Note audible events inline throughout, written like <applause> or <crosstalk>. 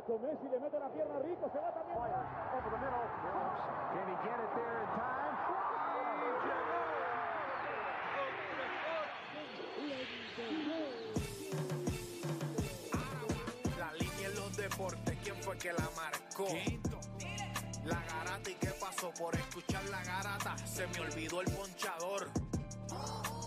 hecho Messi, le mete la pierna rico, se va también. Over the middle. Can he get it there in time? La línea en los deportes, ¿quién fue que la marcó? La garata y qué pasó por escuchar la garata, se me olvidó el ponchador.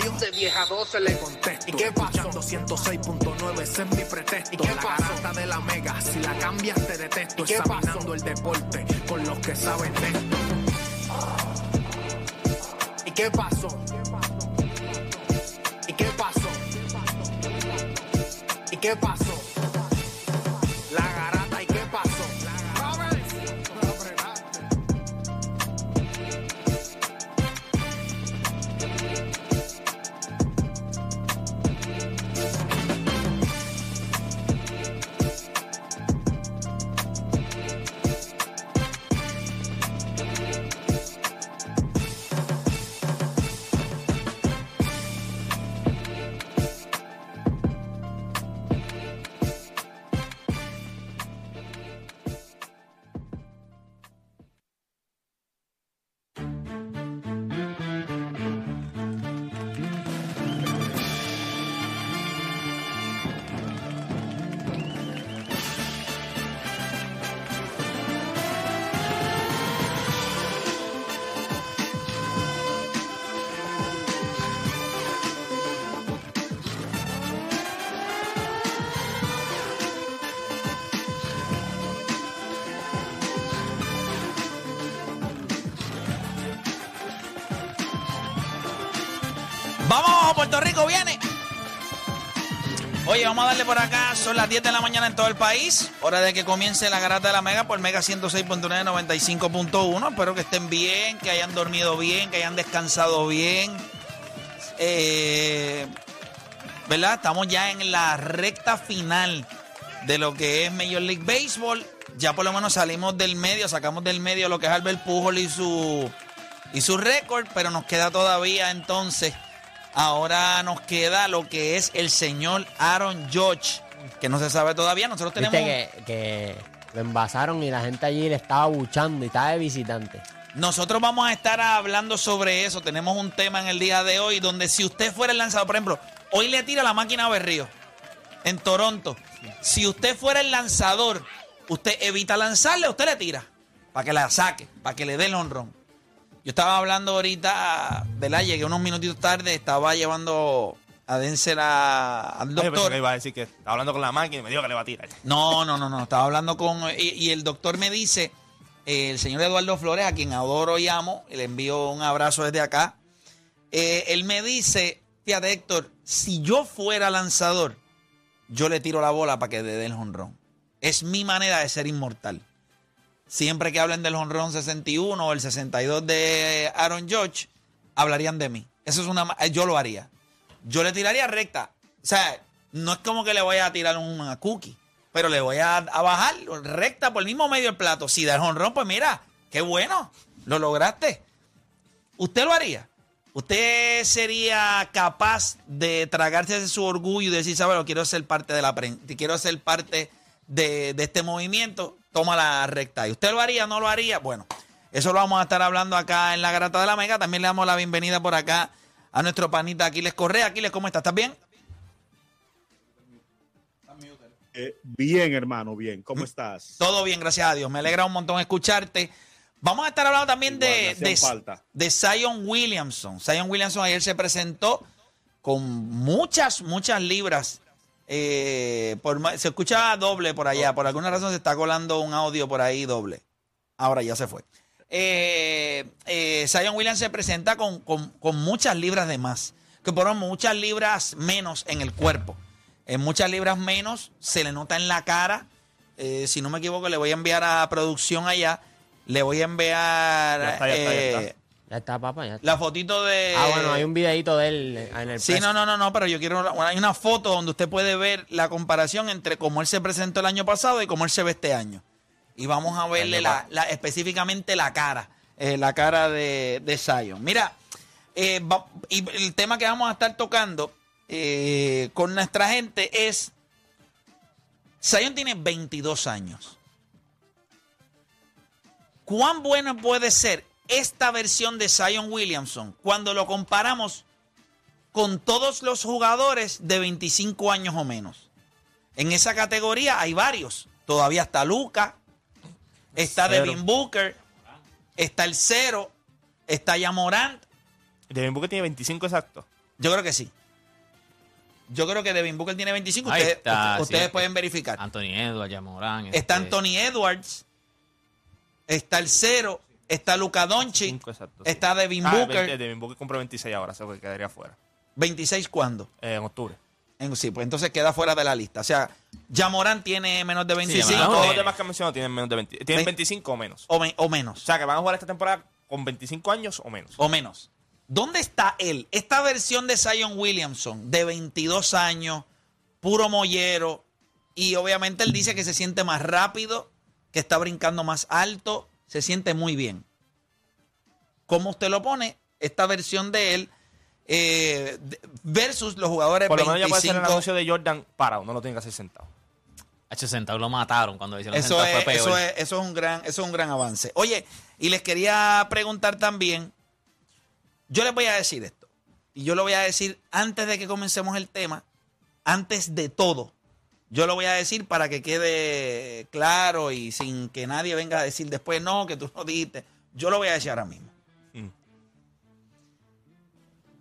parió, de vieja 12 le contesto, ¿y qué pasó? 106.9, ese es mi pretexto, ¿y qué la garata de la mega, si la cambias te detesto, examinando el deporte con los que saben de esto. ¿Y qué pasó? ¿Y qué pasó? ¿Y qué pasó? La Puerto Rico viene. Oye, vamos a darle por acá. Son las 10 de la mañana en todo el país. Hora de que comience la garata de la Mega por Mega 106.9, 95.1. Espero que estén bien, que hayan dormido bien, que hayan descansado bien. Eh, ¿Verdad? Estamos ya en la recta final de lo que es Major League Baseball. Ya por lo menos salimos del medio, sacamos del medio lo que es Albert Pujol y su, y su récord, pero nos queda todavía entonces Ahora nos queda lo que es el señor Aaron Judge, que no se sabe todavía. Nosotros tenemos. Viste que, que lo envasaron y la gente allí le estaba buchando y estaba de visitante. Nosotros vamos a estar hablando sobre eso. Tenemos un tema en el día de hoy donde si usted fuera el lanzador, por ejemplo, hoy le tira la máquina a Berrío en Toronto. Si usted fuera el lanzador, usted evita lanzarle, usted le tira para que la saque, para que le dé el honrón. Yo estaba hablando ahorita, ¿verdad? Llegué unos minutitos tarde, estaba llevando a Denzel a- al Yo pensé doctor. que iba a decir que estaba hablando con la máquina y me dijo que le va a tirar. No, no, no, no. Estaba hablando con. Y, y el doctor me dice, eh, el señor Eduardo Flores, a quien adoro y amo, y le envío un abrazo desde acá. eh, él me dice, fíjate, Héctor, si yo fuera lanzador, yo le tiro la bola para que dé el jonrón. Es mi manera de ser inmortal. Siempre que hablen del jonrón 61 o el 62 de Aaron Judge, hablarían de mí. Eso es una. ma- Yo lo haría. Yo le tiraría recta. O sea, no es como que le voy a tirar una cookie, pero le voy a, a bajar recta por el mismo medio del plato. Si da el jonrón, pues mira, qué bueno, lo lograste. ¿Usted lo haría? ¿Usted sería capaz de tragarse su orgullo y decir, sabes, quiero ser parte de la prensa, quiero ser parte de, de este movimiento? Toma la recta. ¿Y usted lo haría no lo haría? Bueno, eso lo vamos a estar hablando acá en la Grata de la Mega. También le damos la bienvenida por acá a nuestro panita Aquiles Correa. Aquiles, ¿cómo estás? ¿Estás bien? Eh, bien, hermano, bien. ¿Cómo estás? Todo bien, gracias a Dios. Me alegra un montón escucharte. Vamos a estar hablando también Igual, de, de, falta. de Zion Williamson. Zion Williamson ayer se presentó con muchas, muchas libras. Eh, por se escucha doble por allá. Por alguna razón se está colando un audio por ahí doble. Ahora ya se fue. Eh, eh, Zion Williams se presenta con, con- con muchas libras de más. que por muchas libras menos en el cuerpo. En muchas libras menos se le nota en la cara. Eh, si no me equivoco, le voy a enviar a producción allá. Le voy a enviar Ya está, ya está, ya eh, está. Ya está, papá. Ya está. la fotito de. Ah, bueno, hay un videito de él en el Sí, no, no, no, no, pero yo quiero. Hay una foto donde usted puede ver la comparación entre cómo él se presentó el año pasado y cómo él se ve este año. Y vamos a verle la, la- específicamente la cara, eh, la cara de, de Zion. Mira, eh, va- y el tema que vamos a estar tocando eh, con nuestra gente es. Zion tiene 22 años. ¿Cuán bueno puede ser esta versión de Zion Williamson cuando lo comparamos con todos los jugadores de 25 años o menos? En esa categoría hay varios. Todavía está Luca, está Cero. Devin Booker, está el Cero, está Yamorant. Devin Booker tiene 25 exactos. Yo creo que sí. Yo creo que Devin Booker tiene 25. Ahí Ustedes, está, ustedes- sí. pueden verificar. Anthony Edwards. Está este, Anthony Edwards, está el Cero, está Luca Doncic, 25 exactos. sí. está Devin Ah, Booker. 20, Devin Booker compró 26 ahora, se quedaría fuera. 26 cuándo? Eh, en octubre. En- sí, pues entonces queda fuera de la lista. O sea, Yamorán tiene menos de 25 Yamorán Todos los demás que han mencionado tienen menos de 20. Tienen Ve- 25 o menos. o, me- o O menos. sea, que van a jugar esta temporada con 25 años o menos. O menos. ¿Dónde está él? Esta versión de Zion Williamson, de 22 años, puro mollero, y obviamente él dice que se siente más rápido, que está brincando más alto, se siente muy bien. ¿Cómo usted lo pone? Esta versión de él eh, versus los jugadores Por lo menos ya puede ser el 25. anuncio de Jordan parado, no lo tiene que hacer sentado. H. Sentado lo mataron cuando hicieron Eso sentado, es, fue peor. eso, es, eso, es un gran, eso es un gran avance. Oye, y les quería preguntar también, yo les voy a decir esto, y yo lo voy a decir antes de que comencemos el tema, antes de todo, yo lo voy a decir para que quede claro y sin que nadie venga a decir después, no, que tú no dijiste, yo lo voy a decir ahora mismo. Mm.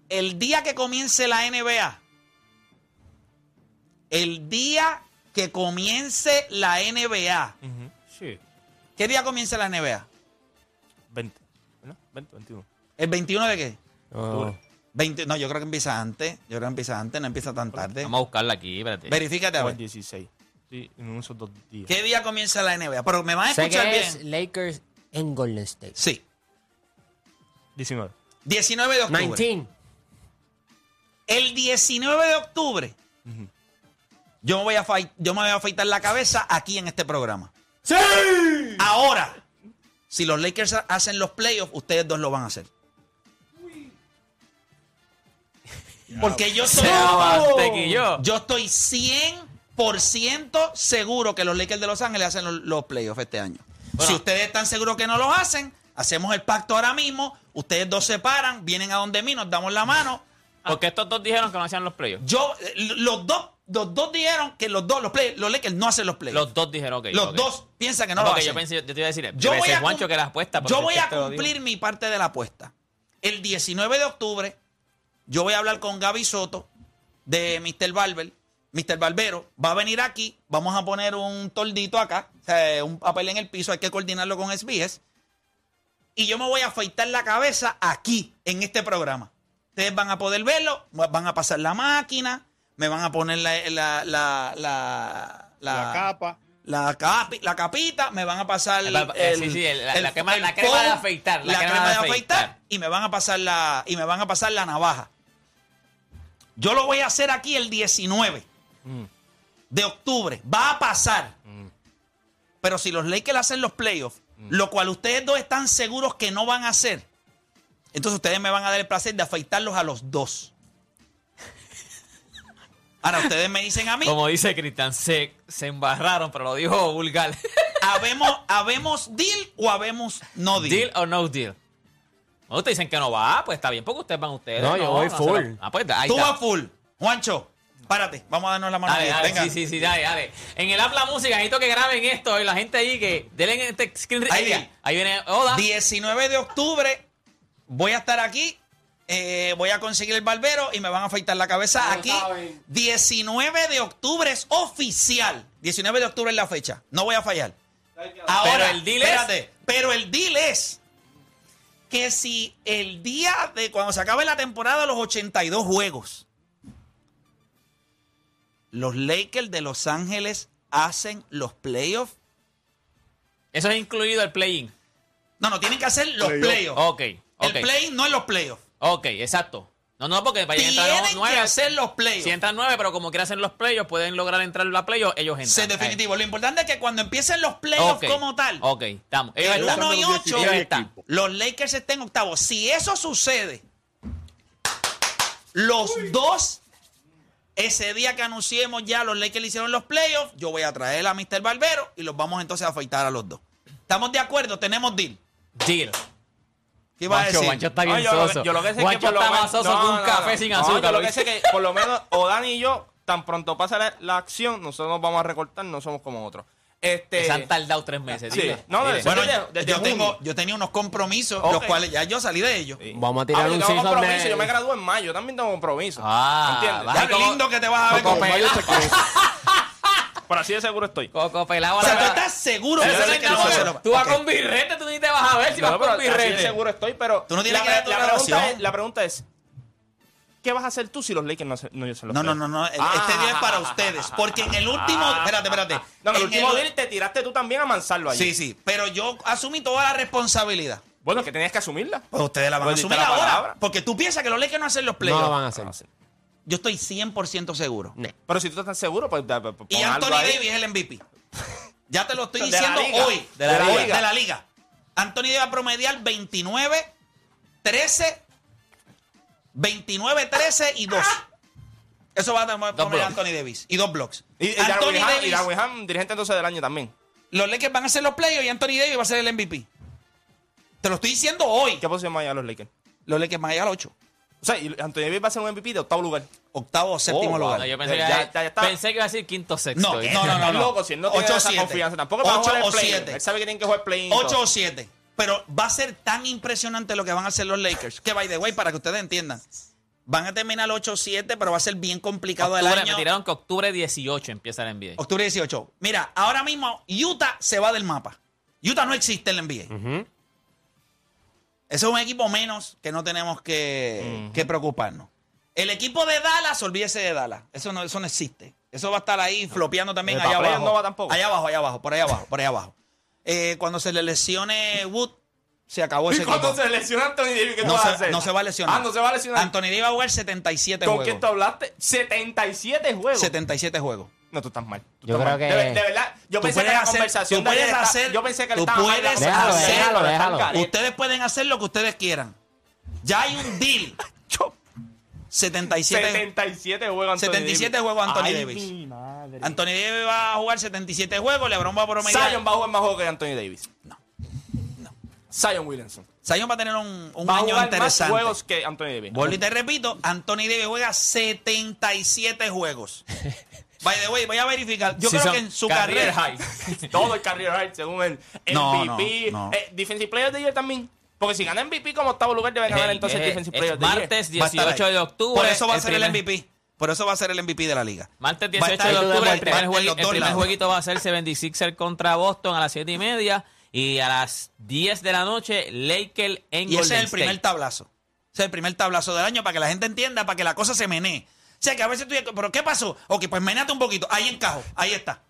El día que comience la NBA, el día que comience la NBA. Sí. ¿Qué día comienza la NBA? 20. ¿No? 20, 21. ¿El 21 de qué? No. 20, no, yo creo que empieza antes. Yo creo que empieza antes, no empieza tan tarde. Vamos a buscarla aquí, espérate. Verifícate a O el ver. 16. Sí, en esos dos días. ¿Qué día comienza la NBA? Pero me van a Sé escuchar que bien. es Lakers en Golden State. Sí. 19. 19 de octubre. 19. El 19 de octubre, yo me voy a yo me voy a afeitar la cabeza aquí en este programa. ¡Sí! Ahora, si los Lakers ha- hacen los playoffs, ustedes dos lo van a hacer. Porque yo soy. Yo. Estoy 100% seguro que los Lakers de Los Ángeles hacen los, los playoffs este año. Bueno. si ustedes están seguros que no los hacen, hacemos el pacto ahora mismo. Ustedes dos se paran, vienen a donde mí, nos damos la mano. Porque estos dos dijeron que no hacían los playoffs. Yo, los dos, los dos dijeron que los dos, los, play- los Lakers no hacen los playoffs. Los dos dijeron que Los ok. dos piensan que no No, lo hacen. yo pensé, yo te iba a decir, Yo yo voy voy a, Juancho cum- que la apuesta. yo voy a cumplir mi parte de la apuesta. El 19 de octubre, yo voy a hablar con Gaby Soto de Mr. Barber. Mr. Barbero va a venir aquí. Vamos a poner un toldito acá, o sea, un papel en el piso. Hay que coordinarlo con SBS. Y yo me voy a afeitar la cabeza aquí, en este programa. Ustedes van a poder verlo, van a pasar la máquina, me van a poner la, la, la, la, La capa. la, capi- la capita, me van a pasar El eh, sí, sí, el- la- la crema- la crema foam, de afeitar, la la, crema crema de de afeitar, afeitar. y me van a pasar la y me van a pasar la navaja. Yo lo voy a hacer aquí el 19 Mm. de octubre. Va a pasar. Mm. Pero si los Lakers hacen los playoffs, lo cual ustedes dos están seguros que no van a hacer, entonces ustedes me van a dar el placer de afeitarlos a los dos. <laughs> Ahora, ustedes me dicen a mí, Como dice Cristian, se, se embarraron, pero lo dijo vulgar. <laughs> ¿habemos, ¿habemos deal o habemos no deal? ¿Deal o no deal? No, ustedes dicen que no va, pues está bien, porque ustedes van ustedes. No, yo voy se full. lo- Ah, pues ahí Tú está. vas full. Juancho, párate. Vamos a darnos la mano. Dale, aquí. dale, Venga. sí, sí, sí, dale, dale. En el Habla Música, necesito que graben esto y la gente ahí que denle en este screen. Ahí Ahí, viene. ahí viene Oda. 19 de octubre voy a estar aquí. eh, voy a conseguir el barbero y me van a afeitar la cabeza aquí. saben. 19 de octubre es oficial. 19 de octubre es la fecha. No voy a fallar. Ahora, Pero el deal es- espérate, Pero el deal es que si el día de cuando se acabe la temporada, los 82 juegos, los Lakers de Los Ángeles hacen los playoffs. Eso es incluido el play-in. No, no, tienen que hacer los Playoff. playoffs. Ok, ok. El play no es los playoffs. Ok, exacto. No, no, porque vayan a entrar Tienen que hacer los playoffs. Si entran nueve, pero como quieren hacer los playoffs, pueden lograr entrar en la playoffs, ellos entran. Sí, definitivo. Lo importante es que cuando empiecen los playoffs como tal, Ok, estamos. Ellos el están. 1 y Los 8, 16 Ellos están. equipos. los Lakers estén octavos. Si eso sucede, los dos, ese día que anunciemos ya los Lakers hicieron los playoffs, yo voy a traer a Mr. Barbero y los vamos entonces a afeitar a los dos. ¿Estamos de acuerdo? Tenemos deal. Deal. ¿Qué iba a Juancho, decir? Juancho está No, bien yo, lo que- soso. yo lo que sé es que Juancho por lo está menos- más soso no, que un no, café no. sin No, azúcar. yo lo ¿lo que sé que por lo menos o Dani y yo, tan pronto pasa la, la acción, nosotros nos vamos a recortar, no somos como otros. Este, Se han tardado tres meses. Sí. dile. No, Dile. desde- Bueno, desde- desde yo, junio. tengo, yo tenía unos compromisos, Ok. los cuales ya yo salí de ellos. Sí. Vamos a tirar Ah, yo un tengo season compromiso, de- yo me gradué en mayo, también tengo compromiso. Ah, ¿Entiendes? Ya, qué como- lindo que te vas a ver Coco con pelado. Por así de seguro estoy. Coco pelado. O sea, tú estás seguro que no como. Tú vas Ok. con birrete, tú vas a ver si No, vas con birrete. seguro estoy, pero Tú no tienes la, que tu la pregunta es, la pregunta es, ¿qué vas a hacer tú si los Lakers no, se- no hacen los No, no, no, no. Ah. Este día es para ustedes. Porque en el último. Ah. Espérate, espérate. No, en el último el- deal te tiraste tú también a mansarlo allí. Sí, sí. Pero yo asumí toda la responsabilidad. Bueno, que tenías que asumirla. Pues ustedes la van a Pues asumir la ahora. palabra. Porque tú piensas que los Lakers no hacen los No playoffs. lo van a hacer. Yo estoy 100% seguro. Pero si tú estás seguro, pues, pues, Y Anthony. Davis es el MVP. Ya te lo estoy De la diciendo liga. hoy. De la Hoy, liga. de la liga. Anthony Davis va a promediar 29, 13, 29, 13 y 2. Eso va a promediar blocks. Anthony Davis. Y dos blocks. Y, y Anthony Darwin Ham, y Davis. Darwin Ham, dirigente entonces del año también. Los Lakers van a hacer los playoffs y Anthony Davis va a ser el MVP. Te lo estoy diciendo hoy. ¿Qué posición van a llegar los Lakers? Los Lakers van a llegar al 8. O sea, y Anthony Davis va a ser un MVP de octavo lugar. Octavo o séptimo Oh, wow. lugar. No, yo pensé, Ya- que, ya- ya está. pensé que iba a decir quinto sexto. No, no, no, no. Estás loco, si él no tiene Ocho, esa confianza. Tampoco va a jugar o el play. siete. Él sabe que tiene que jugar play 8 o 7. Pero va a ser tan impresionante lo que van a hacer los Lakers. Que, by the way, para que ustedes entiendan, van a terminar 8 o 7, pero va a ser bien complicado el Octubre, año. me tiraron que octubre 18 empieza el NBA. Octubre 18. Mira, ahora mismo Utah se va del mapa. Utah no existe en la NBA. Ujú. Ese es un equipo menos que no tenemos que, que preocuparnos. El equipo de Dallas, olvídese de Dallas. Eso no, eso no existe. Eso va a estar ahí flopeando también allá abajo. no va tampoco. Allá abajo, allá abajo, por allá abajo, por allá abajo. Eh, cuando se le lesione Wood, se acabó <laughs> ese ¿Y cuando equipo. se lesiona Anthony Davis, qué tú no, vas a hacer? no se va a lesionar. Ah, no se va a lesionar. Anthony Davis va a jugar 77 ¿Con juegos. quién tú hablaste? 77 juegos. 77 juegos. No, tú estás mal. Tú Yo estás creo mal. que- De, de verdad, yo Tú pensé que la hacer- conversación tú de puedes está- hacer- Yo pensé que tú él estaba mal. puedes Déjalo, hacer- déjalo, Está. Ustedes pueden hacer lo que ustedes quieran. Ya hay un deal. <laughs> 77 77 juegos Anthony 77 Davis. juegos Anthony Ay, Davis. mi madre. Anthony Davis va a jugar 77 juegos, LeBron va a promediar. Zion va a jugar más juegos que Anthony Davis. No. No. Zion Williamson. Zion va a tener un, un Va a año jugar más juegos que Anthony Davis. Vuelvo y te repito, Anthony Davis juega 77 juegos. <laughs> By the way, voy a verificar. Yo Sí, creo son que en su carrera. high. <laughs> Todo el career high según el No, MVP. no, no. Eh, Defensive Player the Year también. Porque si gana MVP como octavo lugar, debe ganar El- entonces el eh, Defensive Player of the martes Va a estar 18 ahí. de octubre. Por eso va a ser el primer- MVP. Por eso va a ser el MVP de la liga. Martes Va a 18 estar de octubre, el primer, el jueguito va a ser 76er contra Boston a las 7 y media. Y a las 10 de la noche, Lakers en Y ese Golden es el primer tablazo. Ese es el primer tablazo del año para que la gente entienda, para que la cosa se menee. Sea, que a veces tú ¿pero qué pasó? Ok, pues meneate un poquito. Ahí encajo. Ahí está.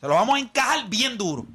Se lo vamos a encajar bien duro.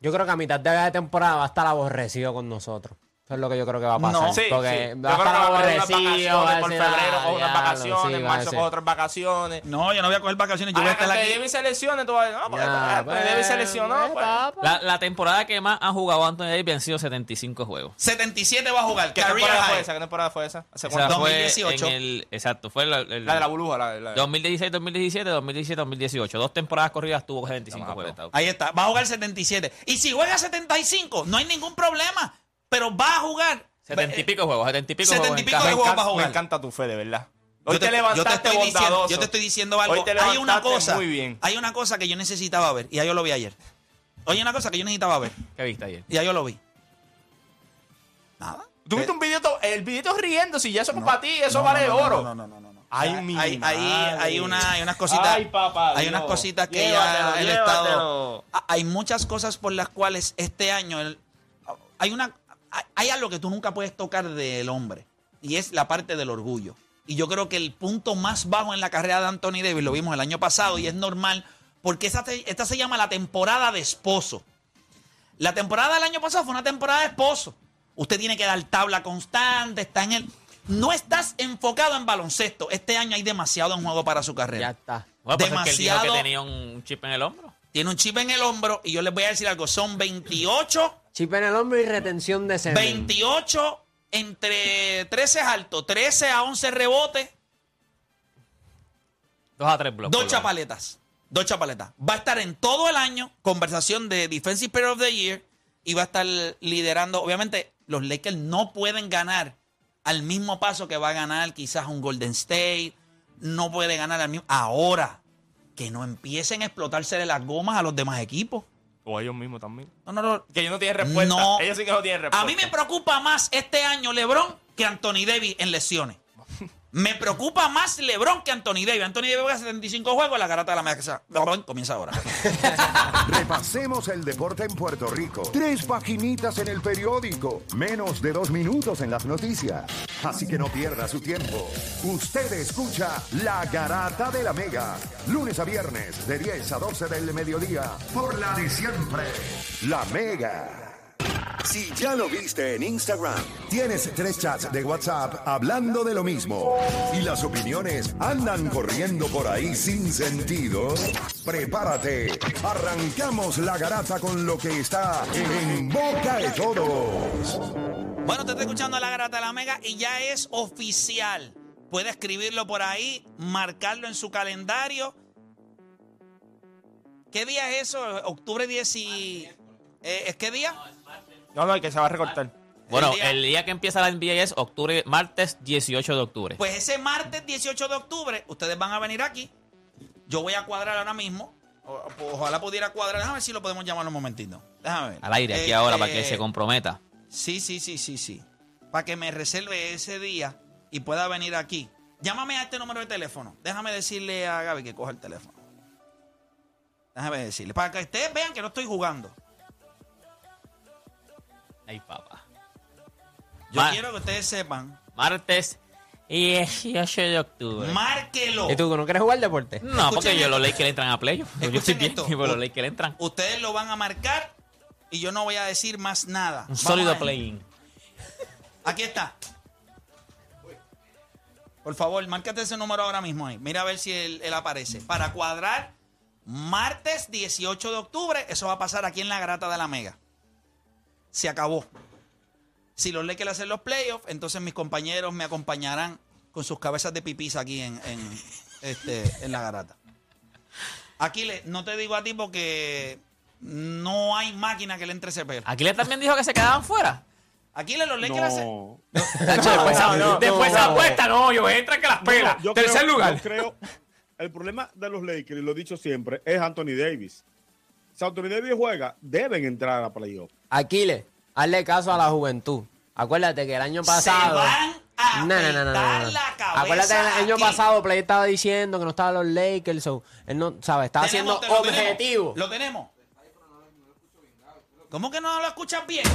Yo creo que a mitad de temporada va a estar aborrecido con nosotros. Eso es lo que yo creo que va a pasar. No. Sí, porque sí. va a Yo creo que va a haber unas vacaciones por febrero, "Ah, con unas diablo", vacaciones, sí, en marzo con otras vacaciones. No, yo no voy a coger vacaciones. Yo voy a Ah, estar aquí. Davis se lesione, tú vas a decir, no, porque Anthony Davis se lesionó. eh, pues. papá. La, la temporada que más ha jugado Anthony Davis han sido 75 juegos. 77 va a jugar. ¿Qué temporada fue esa? ¿Qué temporada fue esa? ¿Hace O sea, cuánto? fue 2018. en el, exacto, fue la, el- La de la burbuja. La, la, 2016, 2017, 2017, 2018. Dos temporadas corridas tuvo 75 Vamos, juegos. Ahí está. Va a jugar 77. Y si juega 75, no hay ningún problema. Pero va a jugar. 70 y pico juegos, 70 y pico 70 juegos y en pico de me, juegos encanta, va a jugar. me encanta tu fe, de verdad. Yo Hoy te, yo levantaste estoy diciendo, bondadoso. yo te estoy diciendo algo. Hoy te hay una cosa. muy bien. Hay una cosa que yo necesitaba ver. Y ya yo lo vi ayer. Hay una cosa que yo necesitaba ver. ¿Qué viste ayer? Y ya yo lo vi. Nada. Tuviste un video, el video riendo, si ya eso No, para ti, eso no, vale no, no, oro. No, no, no, no. no. Ay, hay, mi hay, hay, madre. hay una, hay unas cositas. Ay, papá hay unas cositas que Llévatelo, ya el llévatelo. Estado. Hay muchas cosas por las cuales este año. el- hay una. Hay- algo que tú nunca puedes tocar del hombre y es la parte del orgullo. Y yo creo que el punto más bajo en la carrera de Anthony Davis lo vimos el año pasado y es normal porque esta, se llama la temporada de esposo. La temporada del año pasado fue una temporada de esposo. Usted tiene que dar tabla constante, está en el... No estás enfocado en baloncesto. Este año hay demasiado en juego para su carrera. Ya está. Bueno, pues es que dijo que tenía un chip en el hombro. Tiene un chip en el hombro y yo les voy a decir algo. Son 28 Chip en el hombro y retención de semen. 28 entre 13 es alto, 13 a 11 rebotes, Dos a tres bloques. dos chapaletas. Dos chapaletas. Va a estar en todo el año conversación de Defensive Player of the Year y va a estar liderando. Obviamente, los Lakers no pueden ganar al mismo paso que va a ganar quizás un Golden State. No puede ganar al mismo. Ahora, que no empiecen a explotarse las gomas a los demás equipos. O ellos mismos también. No, no, no. Que ellos no tienen respuesta. No. Ellos sí que no tienen respuesta. A mí me preocupa más este año LeBron que Anthony Davis en lesiones. Me preocupa más LeBron que Anthony Davis. Anthony Davis juega 75 juegos, la garata de la mesa comienza ahora. <laughs> Repasemos el deporte en Puerto Rico. Tres paginitas en el periódico. Menos de dos minutos en las noticias. Así que no pierda su tiempo. Usted escucha La Garata de la Mega. Lunes a viernes de 10 a 12 del mediodía. Por la de siempre. La Mega. Si ya lo viste en Instagram, tienes tres chats de WhatsApp hablando de lo mismo y las opiniones andan corriendo por ahí sin sentido, prepárate. Arrancamos la garata con lo que está en boca de todos. Bueno, te estoy escuchando la garata de la mega y ya es oficial. Puede escribirlo por ahí, marcarlo en su calendario. ¿Qué día es eso? ¿Octubre 10 y... eh, ¿Es qué día? No, no, que se va a recortar. Bueno, El día- el día que empieza la NBA es octubre, martes 18 de octubre. Pues ese martes 18 de octubre, ustedes van a venir aquí. Yo voy a cuadrar ahora mismo. O- ojalá pudiera cuadrar. Déjame ver si lo podemos llamar un momentito. Déjame ver. Al aire, aquí Eh, ahora, para que se comprometa. Sí, sí, sí, sí, sí. Para que me reserve ese día y pueda venir aquí. Llámame a este número de teléfono. Déjame decirle a Gaby que coja el teléfono. Déjame decirle. Para que ustedes vean que no estoy jugando. Ay, papá. Yo Ma- quiero que ustedes sepan. Martes 18 de octubre. Márquelo. ¿Y tú no quieres jugar deporte? no, porque Escuchen yo, los esto. Lakers entran a playoff. Yo Escuchen estoy bien, esto. pero los Lakers entran. Ustedes lo van a marcar y yo no voy a decir más nada. Un Vamos sólido a play-in. Aquí está. Por favor, márcate ese número ahora mismo ahí. Mira a ver si él, él aparece. Para cuadrar martes 18 de octubre, eso va a pasar aquí en la grata de la Mega. Se acabó. Si los Lakers hacen los playoffs, entonces mis compañeros me acompañarán con sus cabezas de pipis aquí en, en, este, en la garata. Aquiles, no te digo a ti porque no hay máquina que le entre ese pelo. Aquiles también dijo que se quedaban fuera. Aquiles, los Lakers hacen... No. <laughs> después no, después no, se no. apuesta, no, yo entran que las pelas. Tercer creo- lugar. yo creo, el problema de los Lakers, y lo he dicho siempre, es Anthony Davis. Si Anthony Davis juega, deben entrar a playoff. Aquiles, hazle caso a la juventud. Acuérdate que el año pasado. Se van a No, no, no, no, la cabeza Acuérdate que el año aquí. pasado Play estaba diciendo que no estaban los Lakers. so, él no, ¿sabes? Estaba siendo objetivo. Lo tenemos. ¿Cómo que no lo escuchas bien?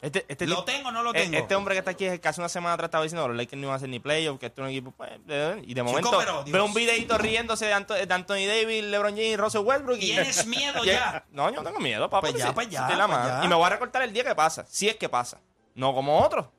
Este, este ¿Lo tipo- tengo o no lo e- tengo? Este hombre que está aquí hace una semana atrás estaba diciendo que los Lakers no iban a hacer ni playoff, que esto es un equipo. pues, y de momento pero, Dios. veo un videito riéndose de, Anto- de Anthony Davis, LeBron James Russell Westbrook. y- Tienes <laughs> miedo y- ya. No, yo no tengo miedo, papá. Pues ya, sí, pues ya, la pues ya. Y me voy a recortar el día que pasa, si es que pasa. No como otro.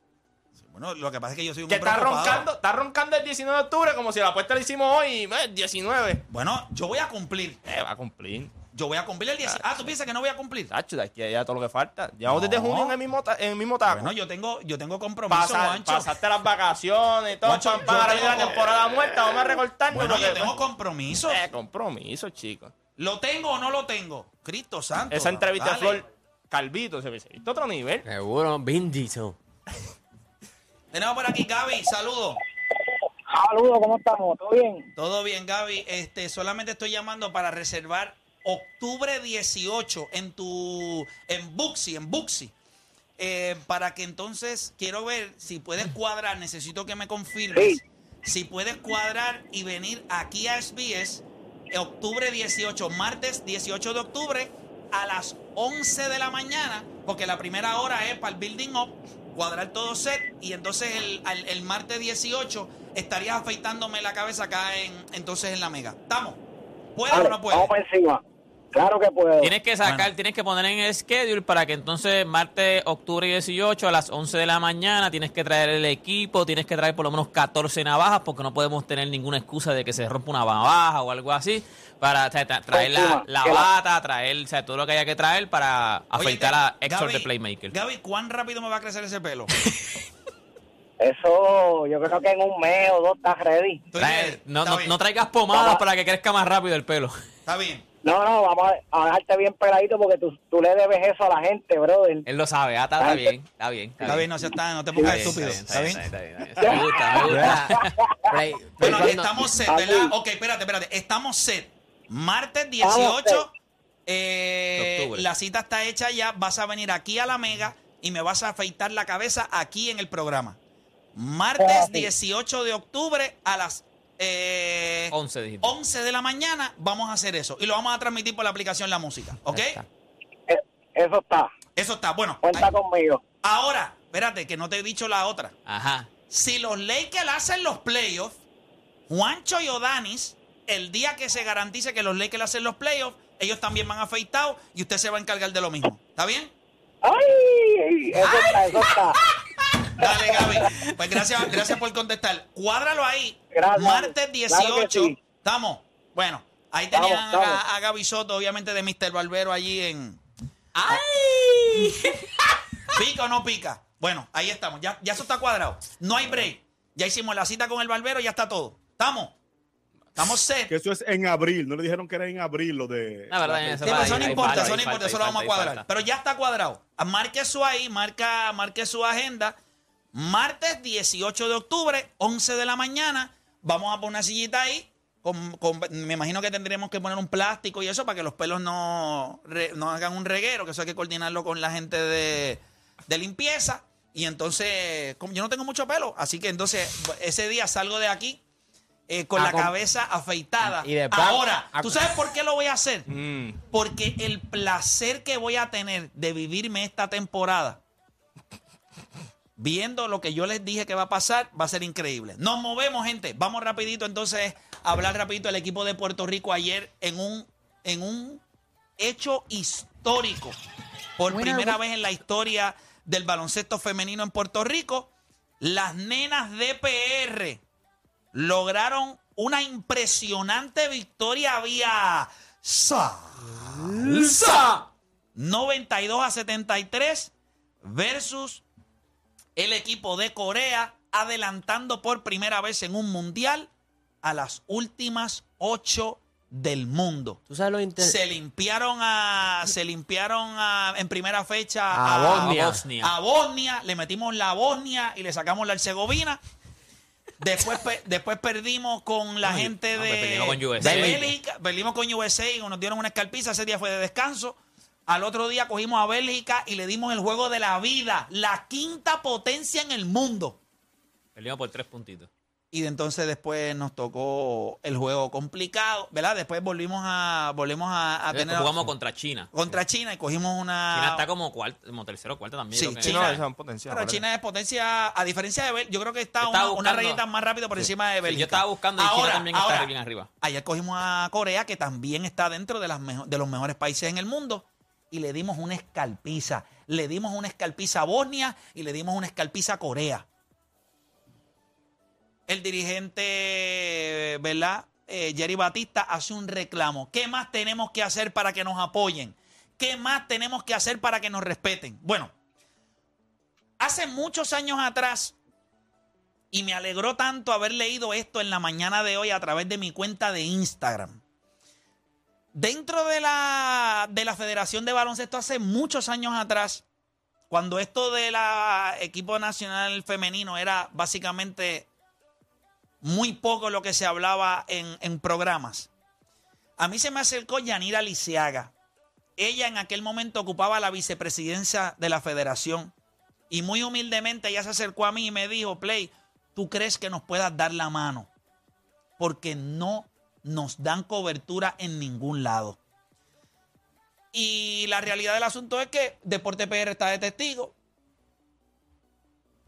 Bueno, lo que pasa es que yo soy un Que está preocupado. roncando, está roncando el 19 de octubre como si la apuesta la hicimos hoy, eh, 19. Bueno, yo voy a cumplir. Eh, va a cumplir. Yo voy a cumplir el 10. Ah, ¿tú piensas que no voy a cumplir? Tacho, de aquí a allá todo lo que falta. Llevamos No. desde junio en el mismo, ta- en el mismo taco. Bueno, yo tengo, yo tengo compromiso, Pasa- Juancho. pasaste las vacaciones y todo, Juancho, pam, yo pam, ahora tengo- viene la temporada muerta, vamos a recortarnos. Bueno, yo tengo compromiso. Eh, compromiso, chicos. ¿Lo tengo o no lo tengo? Cristo santo. Esa entrevista de Dale. Flor Calvito se se visto otro nivel. Seguro, Vin Diesel. <laughs> Tenemos por aquí Gaby, saludos. Saludos, ¿cómo estamos? ¿Todo bien? Todo bien, Gaby. Este, solamente estoy llamando para reservar octubre 18 en tu en Buxi, en Buxi. Eh, para que entonces quiero ver si puedes cuadrar, necesito que me confirmes. Si puedes cuadrar y venir aquí a SBS octubre 18, martes 18 de octubre, a las 11 de la mañana, porque la primera hora es para el building up, cuadrar todo set, y entonces el, al- el martes 18 estarías afeitándome la cabeza acá en, entonces en la mega. ¿Estamos? ¿Puedes o no puedes? vamos encima. Claro que puedo. Tienes que sacar, Bueno. tienes que poner en el schedule para que entonces martes, octubre 18 a las 11 de la mañana tienes que traer el equipo, tienes que traer por lo menos 14 navajas porque no podemos tener ninguna excusa de que se rompa una navaja o algo así para o sea, tra- traer la, bata, traer o sea, todo lo que haya que traer para afeitar a Héctor de Playmaker. Gaby, ¿cuán rápido me va a crecer ese pelo? <laughs> Eso, yo creo que en un mes o dos estás ready. Trae- no, Está no, no traigas pomadas para que crezca más rápido el pelo. Está bien. No, no, vamos a, a dejarte bien peladito porque tú, tú le debes eso a la gente, brother. Él lo sabe, ah, está, está bien, está bien. Está bien, no, seas tan- no te pongas estúpido. ¿Está bien? Está bien, está bien. Me gusta, me gusta. <laughs> Play- Bueno, Play, cuando- estamos set, Así. ¿verdad? Ok, espérate, espérate. Estamos set. Martes Estamos 18. set. eh, De octubre. la cita está hecha ya. Vas a venir aquí a la Mega y me vas a afeitar la cabeza aquí en el programa. Martes Así. 18 de octubre a las eh, 11 dijiste. 11 de la mañana vamos a hacer eso. Y lo vamos a transmitir por la aplicación La Música. ¿Ok? Está. Eh, Eso está. Eso está. Bueno, Cuenta ahí- conmigo. ahora, espérate, que no te he dicho la otra. Ajá. Si los Lakers hacen los playoffs, Juancho y Odanis, el día que se garantice que los Lakers hacen los playoffs, ellos también van afeitados y usted se va a encargar de lo mismo. ¿Está bien? ¡Ay! Eso está, eso está. <laughs> Dale, Gaby. Pues gracias, gracias por contestar. Cuádralo ahí. Gracias. Martes 18. Claro que sí. ¿Estamos? Bueno, ahí tenían a, estamos. a Gaby Soto, obviamente de Mr. Barbero allí en... ¡Ay! ¿Pica o no pica? Bueno, ahí estamos. Ya, ya eso está cuadrado. No hay break. Ya hicimos la cita con el barbero, ya está todo. ¿Estamos? Estamos set. Que eso es en abril. No le dijeron que era en abril lo de. La verdad, la eso Sí, va pero ahí, eso no importa, eso no importa, eso lo vamos a cuadrar. Pero ya está cuadrado. Marque su ahí, marca, marque su agenda. Martes 18 de octubre, 11 de la mañana. Vamos a poner una sillita ahí. con- con- me imagino que tendremos que poner un plástico y eso para que los pelos no, re- no hagan un reguero, que eso hay que coordinarlo con la gente de, de limpieza. Y entonces, como yo no tengo mucho pelo, así que entonces ese día salgo de aquí eh, con la cabeza afeitada. Y después- Ahora, ah, ¿tú sabes por qué lo voy a hacer? Mm. Porque el placer que voy a tener de vivirme esta temporada, viendo lo que yo les dije que va a pasar, va a ser increíble. Nos movemos, gente. Vamos rapidito entonces a hablar rapidito del equipo de Puerto Rico ayer en un, en un hecho histórico. Por primera vez en la historia del baloncesto femenino en Puerto Rico, las nenas de PR lograron una impresionante victoria vía salsa. 92 a 73 versus el equipo de Corea, adelantando por primera vez en un mundial a las últimas ocho del mundo. ¿Tú sabes lo inter- Se limpiaron a, se limpiaron a- en primera fecha A Bosnia. A Bosnia. a Bosnia, le metimos la Bosnia y le sacamos la Herzegovina. Después, pe- después perdimos con la Ay, gente no, de, pues perdimos con USA. de Bélgica. Perdimos con USA y nos dieron una escalpiza. Ese día fue de descanso. Al otro día cogimos a Bélgica y le dimos el juego de la vida. La quinta potencia en el mundo. Perdimos por tres puntitos. Y de entonces después nos tocó el juego complicado, ¿verdad? Después volvimos a, volvimos a, a tener Jugamos contra China. contra China y cogimos una. China está como, cuarto, como tercero o cuarto también. Sí, Sí, China- es potencia. Pero. China es potencia, a diferencia de Bélgica, yo creo que está una, buscando- rayita más rápido por Sí. encima de Sí, Bélgica. yo estaba buscando y China Ahora, también ahora, está bien arriba. Ayer cogimos a Corea, que también está dentro de, las mejo- de los mejores países en el mundo, y le dimos una escalpiza. Le dimos una escalpiza a Bosnia y le dimos una escalpiza a Corea. El dirigente, ¿verdad? Eh, Jerry Batista hace un reclamo. ¿Qué más tenemos que hacer para que nos apoyen? ¿Qué más tenemos que hacer para que nos respeten? Bueno, hace muchos años atrás, y me alegró tanto haber leído esto en la mañana de hoy a través de mi cuenta de Instagram. Dentro de la, de la Federación de Baloncesto hace muchos años atrás, cuando esto de la equipo nacional femenino era básicamente muy poco lo que se hablaba en, en programas. A mí se me acercó Yanira Lisiaga. Ella en aquel momento ocupaba la vicepresidencia de la federación. Y muy humildemente ella se acercó a mí y me dijo, Play, ¿tú crees que nos puedas dar la mano? Porque no nos dan cobertura en ningún lado. Y la realidad del asunto es que Deporte PR está de testigo.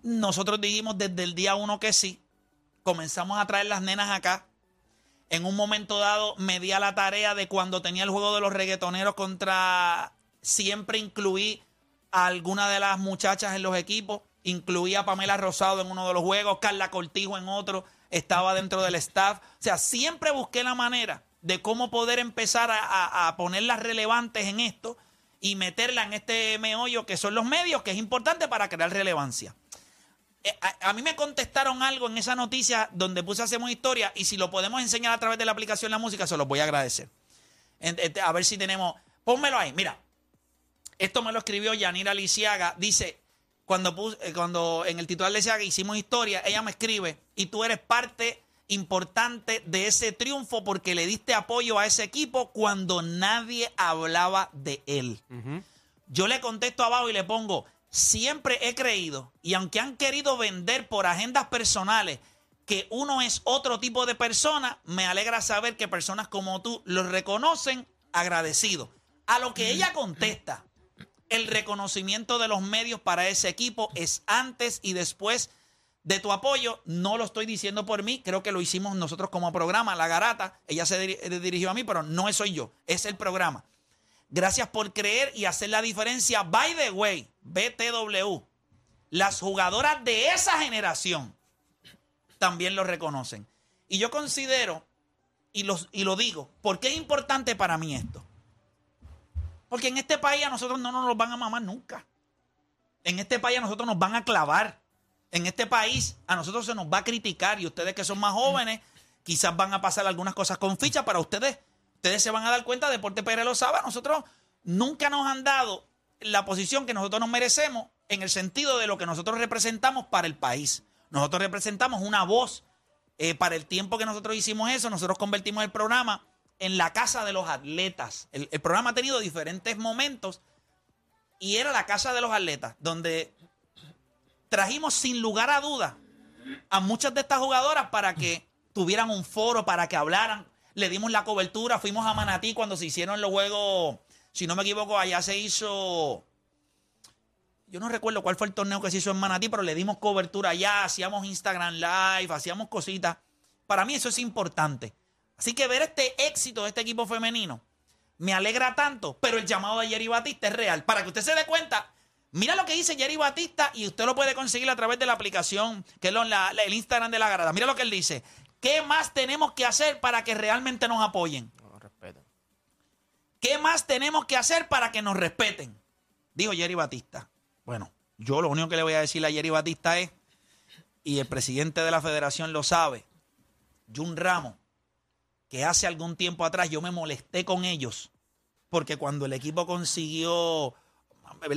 Nosotros dijimos desde el día uno que sí. Comenzamos a traer las nenas acá. En un momento dado me di a la tarea de cuando tenía el juego de los reggaetoneros contra... Siempre incluí a alguna de las muchachas en los equipos. Incluí a Pamela Rosado en uno de los juegos, Carla Cortijo en otro. Estaba dentro del staff. O sea, siempre busqué la manera de cómo poder empezar a, a- a ponerlas relevantes en esto y meterla en este meollo que son los medios, que es importante para crear relevancia. Eh, A, mí me contestaron algo en esa noticia donde puse Hacemos Historia y si lo podemos enseñar a través de la aplicación La Música, se los voy a agradecer. En- a ver si tenemos... Pónmelo ahí, mira. Esto me lo escribió Yanira Lisiaga. Dice, cuando, pus- eh, cuando en el titular decía que hicimos historia, ella me escribe, y tú eres parte importante de ese triunfo porque le diste apoyo a ese equipo cuando nadie hablaba de él. Yo le contesto abajo y le pongo, siempre he creído, y aunque han querido vender por agendas personales, que uno es otro tipo de persona, me alegra saber que personas como tú lo reconocen agradecido. A lo que ella contesta, el reconocimiento de los medios para ese equipo es antes y después de tu apoyo. No lo estoy diciendo por mí, creo que lo hicimos nosotros como programa, La Garata. Ella se eh, dirigió a mí, pero no soy yo, es el programa. Gracias por creer y hacer la diferencia. By the way, BTW, las jugadoras de esa generación también lo reconocen. Y yo considero, y, los, y lo digo, ¿por qué es importante para mí esto? Porque en este país a nosotros no nos los van a mamar nunca. En este país a nosotros nos van a clavar. En este país a nosotros se nos va a criticar y ustedes que son más jóvenes quizás van a pasar algunas cosas con ficha para ustedes. Ustedes se van a dar cuenta, Deporte Pérez lo nosotros nunca nos han dado la posición que nosotros nos merecemos en el sentido de lo que nosotros representamos para el país. Nosotros representamos una voz. eh, para el tiempo que nosotros hicimos eso, nosotros convertimos el programa en la casa de los atletas. El, programa ha tenido diferentes momentos y era la casa de los atletas, donde trajimos sin lugar a duda a muchas de estas jugadoras para que tuvieran un foro, para que hablaran. Le dimos la cobertura, fuimos a Manatí cuando se hicieron los juegos, si no me equivoco, allá se hizo, yo no recuerdo cuál fue el torneo que se hizo en Manatí, pero le dimos cobertura allá, hacíamos Instagram Live, hacíamos cositas. Para mí eso es importante. Así que ver este éxito de este equipo femenino me alegra tanto, pero el llamado de Jerry Batista es real. Para que usted se dé cuenta, mira lo que dice Jerry Batista y usted lo puede conseguir a través de la aplicación, que es lo- la- la- el Instagram de la Garada. Mira lo que él dice. ¿Qué más tenemos que hacer para que realmente nos apoyen? No, respeto. ¿Qué más tenemos que hacer para que nos respeten? Dijo Jerry Batista. Bueno, yo lo único que le voy a decir a Jerry Batista es, y el presidente de la federación lo sabe, Jun Ramos, que hace algún tiempo atrás yo me molesté con ellos, porque cuando el equipo consiguió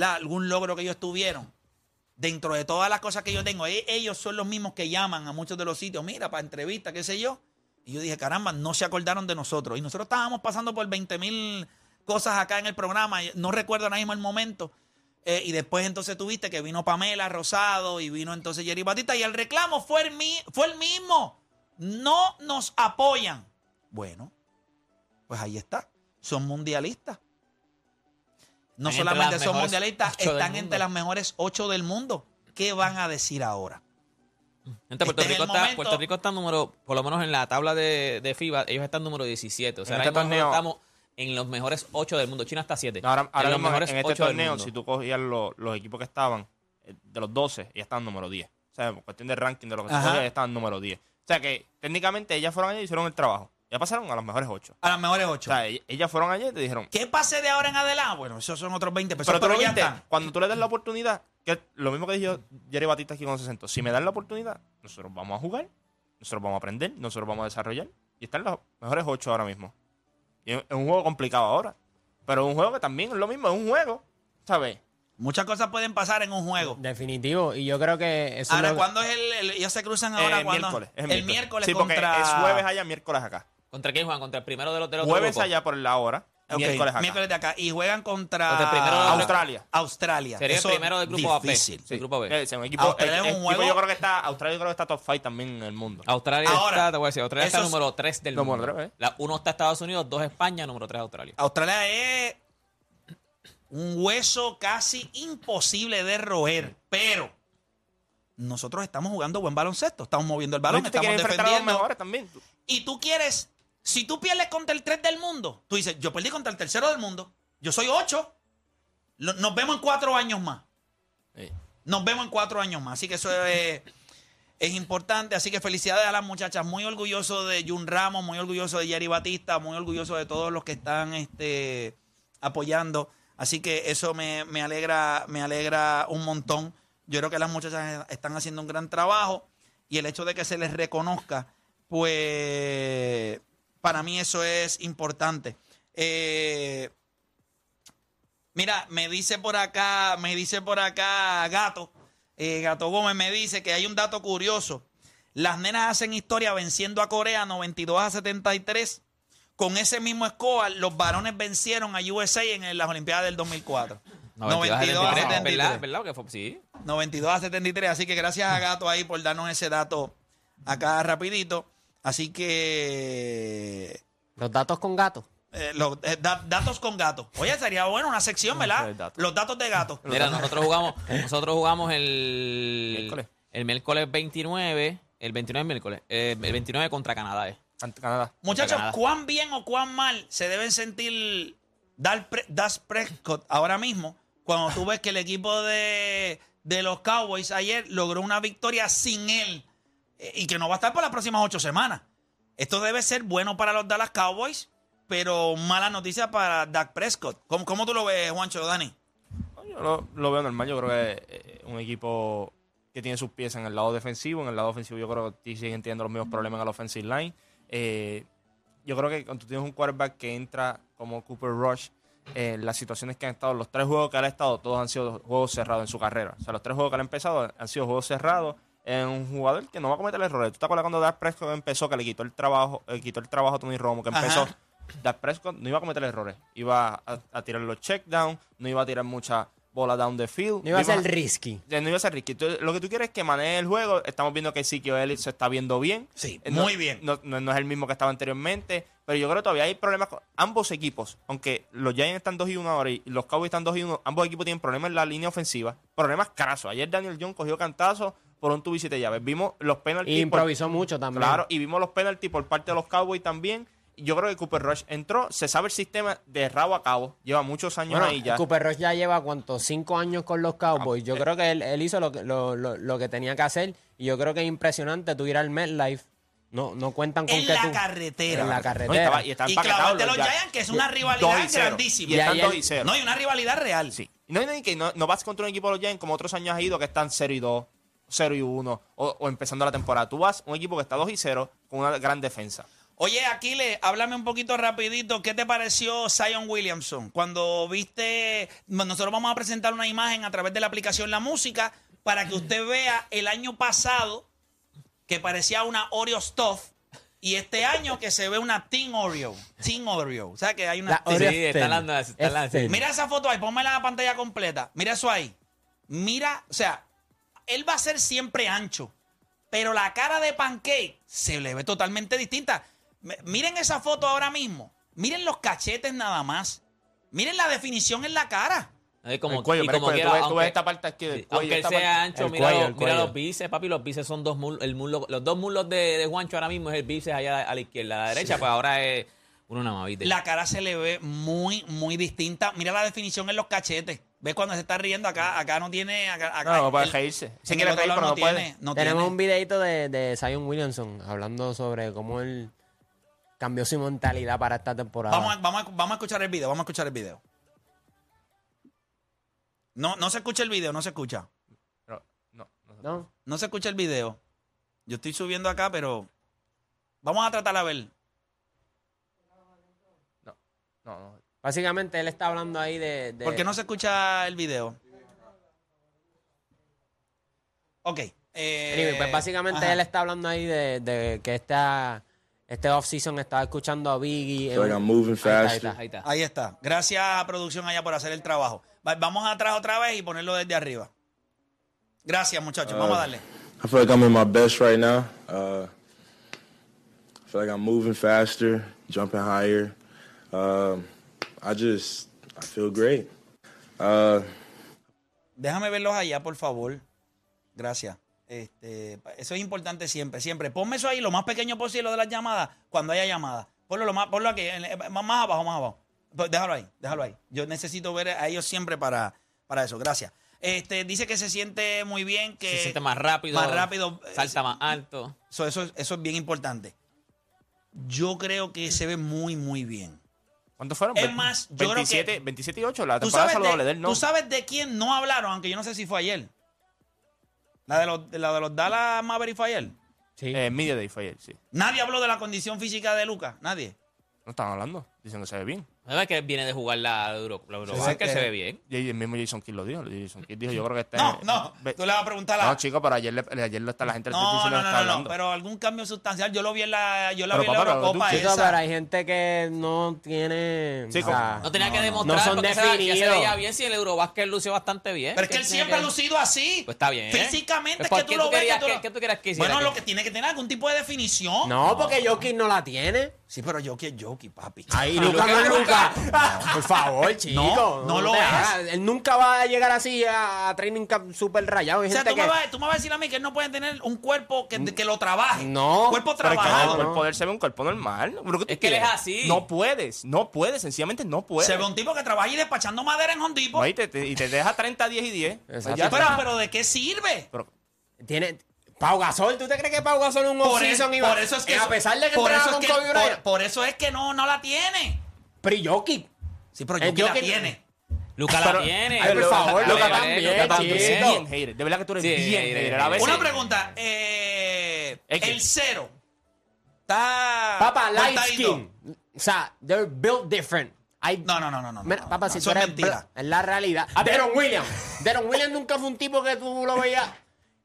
algún logro que ellos tuvieron, dentro de todas las cosas que yo tengo, e- ellos son los mismos que llaman a muchos de los sitios, mira, para entrevistas, qué sé yo. Y yo dije, caramba, no se acordaron de nosotros. Y nosotros estábamos pasando por 20 mil cosas acá en el programa, no recuerdo ahora mismo el momento. Eh, y después entonces tuviste que vino Pamela Rosado y vino entonces Jerry Batista y el reclamo fue el mismo. No nos apoyan. Bueno, pues ahí está. Son mundialistas. No Están solamente son mundialistas, están entre las mejores ocho del mundo. ¿Qué van a decir ahora? Gente, Puerto, Este es Rico está, momento- Puerto Rico está número, por lo menos en la tabla de, de FIBA, ellos están número 17. O sea, ahora este torneo- estamos en los mejores 8 del mundo. China está 7. No, ahora, ahora en los mejores en este 8 del torneo, mundo. si tú cogías los, los equipos que estaban, eh, de los 12, ya estaban número 10. O sea, en cuestión de ranking de los que se ya estaban número 10. O sea, que técnicamente ellas fueron allá y hicieron el trabajo. Ya pasaron a los mejores 8. A las mejores O ocho. sea, ell- ellas fueron allá y te dijeron, ¿Qué pase de ahora en adelante? Bueno, esos son otros 20 pesos. pero tú lo ya viste, están. cuando tú le das la oportunidad, que es lo mismo que dijo Jerry Batista aquí se sentó, si me dan la oportunidad, nosotros vamos a jugar, nosotros vamos a aprender, nosotros vamos a desarrollar, y están los mejores 8 ahora mismo. Y es es un juego complicado ahora, pero es un juego que también es lo mismo, es un juego, ¿sabes? Muchas cosas pueden pasar en un juego. Definitivo. Y yo creo que eso Ahora, es lo- ¿cuándo es el, el- Ellos se cruzan ahora Eh, ¿cuándo? miércoles, es el miércoles, Sí, porque contra... es jueves allá, miércoles acá. ¿Contra quién juegan? Contra el primero de los de los Jueves allá por la hora, Ok, miércoles acá. miércoles de acá. Y juegan contra... Contra el primero de- Australia. Australia. Sería Eso el primero del grupo difícil. AP. Sí, grupo B. Eh, es un equipo, Australia el- es el un equipo juego- yo creo que está, Australia yo creo que está top 5 también en el mundo. Australia Ahora, está, te voy a decir, Australia está esos- número 3 del Número mundo. tres, ¿eh? La 1 está Estados Unidos, 2 España, número 3 Australia. Australia es un hueso casi imposible de roer, pero nosotros estamos jugando buen baloncesto, estamos moviendo el balón, No, estamos enfrentar a los defendiendo. mejores también. Y tú quieres, si tú pierdes contra el 3 del mundo, tú dices, yo perdí contra el tercero del mundo, yo soy 8, nos vemos en cuatro años más. Sí. Nos vemos en cuatro años más. Así que eso es, es importante. Así que felicidades a las muchachas. Muy orgulloso de Jun Ramos, muy orgulloso de Jerry Batista, muy orgulloso de todos los que están este, apoyando. Así que eso me, me alegra, me alegra un montón. Yo creo que las muchachas están haciendo un gran trabajo. Y el hecho de que se les reconozca, pues para mí eso es importante. Eh, Mira, me dice por acá, me dice por acá Gato, eh, Gato Gómez me dice que hay un dato curioso. Las nenas hacen historia venciendo a Corea 92 a 73. Con ese mismo score, los varones vencieron a USA en las Olimpiadas del 2004. 92 a 92 a 73, 73. ¿verdad? ¿Verdad? Que fue, sí. 92 a 73. Así que gracias a Gato ahí por darnos ese dato acá rapidito. Así que Los datos con gato. eh, los, eh, da- datos con gato. Oye, sería bueno una sección, ¿verdad? Datos. Los datos de gato. Mira, nosotros jugamos, nosotros jugamos el Miércoles. el miércoles 29, el 29 miércoles, eh, el 29 contra Canadá. eh. Ante Canadá. Muchachos, Canadá. ¿cuán bien o cuán mal se deben sentir Pre- Dak Prescott ahora mismo cuando tú ves que el equipo de, de los Cowboys ayer logró una victoria sin él eh, y que no va a estar por las próximas ocho semanas? Esto debe ser bueno para los Dallas Cowboys, pero mala noticia para Dak Prescott. ¿Cómo, cómo tú lo ves, Juancho, Dani? Yo lo, veo normal. Yo creo que eh, un equipo que tiene sus piezas en el lado defensivo. En el lado ofensivo, yo creo que siguen teniendo los mismos problemas en la offensive line. Eh, yo creo que cuando tú tienes un quarterback que entra como Cooper Rush, eh, las situaciones que han estado, los tres juegos que ha estado, todos han sido juegos cerrados en su carrera. O sea, los tres juegos que ha empezado han sido juegos cerrados. En un jugador que no va a cometer errores. ¿Tú te acuerdas cuando Dak Prescott empezó, que le quitó el trabajo, eh, quitó el trabajo a Tony Romo, que Ajá. empezó Dak Prescott no iba a cometer errores. Iba a, a tirar los checkdowns, no iba a tirar mucha bola down the field. No iba a iba ser risky. no iba a ser risky. Lo que tú quieres es que maneje el juego. Estamos viendo que Ezekiel Elliott se está viendo bien. Sí, Eh, no- muy bien. No es el mismo que estaba anteriormente. Pero yo creo que todavía hay problemas con ambos equipos. Aunque los Giants están 2 y 1 ahora y los Cowboys están 2 y 1, ambos equipos tienen problemas en la línea ofensiva. Problemas crasos. Ayer Daniel Jones cogió cantazo por un tubo y siete llaves. Vimos los penalties. Y por- improvisó mucho también. Claro, y vimos los penalties por parte de los Cowboys también. Y Yo creo que Cooper Rush entró, se sabe el sistema de rabo a cabo. Lleva muchos años Bueno, ahí ya. Cooper Rush ya lleva cuántos cinco años con los Cowboys. Yo eh. creo que él, él hizo lo que, lo, lo- lo que tenía que hacer. Y yo creo que es impresionante tú ir al MetLife. No, no cuentan con En que la tú- carretera. En la No, y carretera. estaba- y están Y clavarte los los Giants. Que es una rivalidad y grandísima. Y están Y 2 ayer- y 0. No, hay una rivalidad real. Sí. Y no hay nadie que no, no vas contra un equipo de los Giants como otros años ha ido que están 0 y 2, 0 y 1 o, o empezando la temporada. Tú vas un equipo que está 2 y 0 con una gran defensa. Oye, Aquiles, háblame un poquito rapidito. ¿Qué te pareció Zion Williamson? Cuando viste, nosotros vamos a presentar una imagen a través de la aplicación La Música para que usted vea el año pasado que parecía una Oreo Stuff y este año que se ve una Teen Oreo. Teen Oreo. O sea que hay una... La Teen- Oreo Sí, está de- está. Mira esa foto ahí, ponme la pantalla completa. Mira eso ahí. Mira, o sea, él va a ser siempre ancho, pero la cara de Pancake se le ve totalmente distinta. Miren esa foto ahora mismo. Miren los cachetes nada más. Miren la definición en la cara. Es como, el cuello, y mira el como cuello. quiera, tú, ves, tú aunque- ves esta parte aquí del Sí, cuello. aunque él esta sea parte- ancho, mira, cuello, los, mira los bíceps, papi, los bíceps son dos el muslo, los dos muslos de, de Juancho ahora mismo es el bíceps allá a la izquierda, a la derecha, pues ahora es uno nada más, ¿viste? La cara se le ve muy, muy distinta. Mira la definición en los cachetes. ¿Ves cuando se está riendo acá? Acá no tiene. Acá, acá- No, no puede reírse. Quiere reír, pero no puede. tiene, no Tenemos tiene. un videito de, de Zion Williamson hablando sobre cómo él cambió su mentalidad para esta temporada. Vamos a, vamos, a, vamos a escuchar el video, vamos a escuchar el video. No, no se escucha el video, no se escucha. No, no, no. ¿No? No se escucha el video. Yo estoy subiendo acá, pero vamos a tratar a ver. no, no. Básicamente él está hablando ahí de... de- ¿Por qué no se escucha el video? Ok. eh, Anyway, pues básicamente ajá. él está hablando ahí de, de que esta, este off-season estaba escuchando a Biggie. Like en- I'm moving Ahí está, ahí está. Ahí está. Ahí está. Gracias a producción allá por hacer el trabajo. Va- Vamos atrás otra vez y ponerlo desde arriba. Gracias, muchachos. Vamos a darle. I feel like I'm in my best right now. Uh, I feel like I'm moving faster, jumping higher. Um, I just, I feel great. Uh, Déjame verlos allá, por favor. Gracias. Este, eso es importante siempre, siempre. Ponme eso ahí lo más pequeño posible de las llamadas cuando haya llamadas. Ponlo, lo más, ponlo aquí, más, abajo, más abajo. Pues Déjalo ahí, déjalo ahí. Yo necesito ver a ellos siempre para, para eso. Gracias. Este, dice que se siente muy bien, que Se siente más rápido. más rápido, eh, Salta más alto. Eso, eso, eso es bien importante. Yo creo que se ve muy, muy bien. ¿Cuántos fueron? Es más, yo creo que- 27, 27 y 8, la ¿Tú temporada sabes, saludable de, de él, ¿no? tú sabes de quién no hablaron, aunque yo no sé si fue ayer. La de los, de la de los Dallas Mavericks fue ayer. Sí. Eh, Media Day fue ayer, sí. Nadie habló de la condición física de Lucas. Nadie. No estaban hablando, dicen que se ve bien. ¿Sabes que viene de jugar la Euro, la Eurobasket, Sí, que se ve bien? Y el mismo Jason Kidd lo dijo. Jason Kidd dijo, yo creo que está... No, no. Tú le vas a preguntar a No, chico, pero ayer, le- ayer lo está la gente del No, no, no, no, no, pero algún cambio sustancial. Yo lo vi en la, yo la Pero, vi en la pero Eurocopa tú- Chico, esa. pero hay gente que no tiene. Sí, o sea, No tenía que demostrar no son porque se, ya se definidos. veía bien si el Eurobasket lució bastante bien. Pero es que ¿Qué él siempre ha lucido así. Pues está bien. Físicamente Pues, es ¿por que tú lo ves. qué tú querías que hiciera? Bueno, lo que tiene que tener algún tipo de definición. No, porque Jokic no la tiene. Sí, pero Jokic es Jokic, papi. Ahí, Ah, Luca no es no Luka. <laughs> Por favor, chico. No, no lo es. Él nunca va a llegar así a, a training camp super rayado. Hay O sea, gente tú me, que- vas, tú me vas a decir a mí que él no puede tener un cuerpo que, que lo trabaje. No. Un cuerpo Pero es que trabajado. el cuerpo de él se ve un cuerpo normal. ¿Pero qué tú Es que él es quieres? así. No puedes, no puedes, sencillamente no puedes. Se ve un tipo que trabaja ahí despachando madera en Hondipo. No, y, te, te- y te deja 30, 10 y 10. Pues Exacto. ya pero, pero ¿de qué sirve? Pero- Tiene. Pau Gasol, ¿tú te crees que Pau Gasol es un Por, off-season iba- por eso es que a pesar de que por eso es con que, por, por eso es que no, no la tiene. Pero y Jokic. Sí, pero Jokic la tiene. Luca la tiene. Ay, por favor, Luka también, bien hater. De verdad que tú eres bien hater, Una pregunta. Eh, ¿El cero. Está. Papá, light skin. O sea, they're built different. No, no, no, no. no, papá, si tú es eres es la realidad. Deron Williams. Deron Williams nunca fue un tipo que tú lo veías.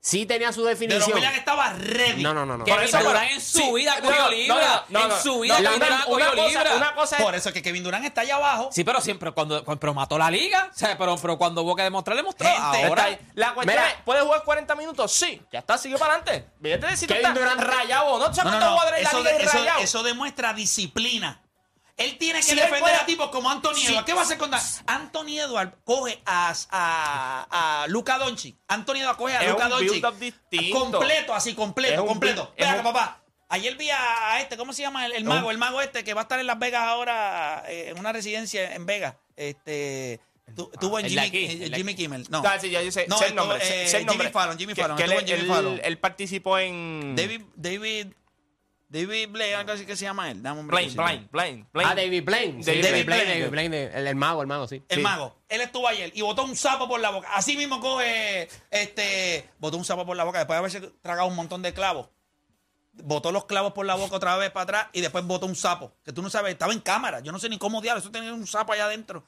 Sí tenía su De definición. los Williams estaba ready. No, no, no, no. Kevin eso, pero- en su sí, vida no, cogió no, libra. no, no, en no, su vida no, Kevin una- Durant cogió cosa- libra. Una cosa es Por eso es que Kevin Durant está allá abajo. Sí, pero siempre cuando, cuando- pero mató la liga. O sea, pero, pero cuando hubo que demostrar, demostró. Gente, Ahora, Está. La cuestión Mira. es, ¿puedes jugar 40 minutos? Sí. Ya está, sigue para adelante. Vete a decir que Kevin Durant- rayado no. ¿Sabes No, no, cuántos no. jugadores la Eso, liga eso- rayados? eso demuestra disciplina. Él tiene que Si defender a tipos como Anthony Si- Edwards. ¿Qué va a hacer con Dan- Anthony Edwards coge a, a, a Luca Doncic. Anthony Edwards coge a Es Luca Doncic. Completo, así, completo, completo. build- es Venga, un- papá. Ayer vi a este, ¿cómo se llama? El, el mago, el mago este que va a estar en Las Vegas ahora, eh, en una residencia en Vegas. Este, tu- tuvo en Jimmy, aquí, eh, Jimmy Kimmel. No, Ah, sí, ya yo sé, No, sé el nombre. eh, sé el nombre. Jimmy Fallon, Jimmy Fallon, que él, Jimmy él- Fallon. él participó en... David, David, David Blake, algo así que se llama él. Dame un Blaine. Blaine, Blaine, Blaine. Ah, David Blaine. Sí, David David Blaine, Blaine. David Blaine, el, el mago, el mago, sí. El Sí. mago. Él estuvo ayer y botó un sapo por la boca. Así mismo coge, este, botó un sapo por la boca después de haberse tragado un montón de clavos. Botó los clavos por la boca otra vez para atrás y después botó un sapo. Que tú no sabes, estaba en cámara. Yo no sé ni cómo diablos. Eso tenía un sapo allá adentro.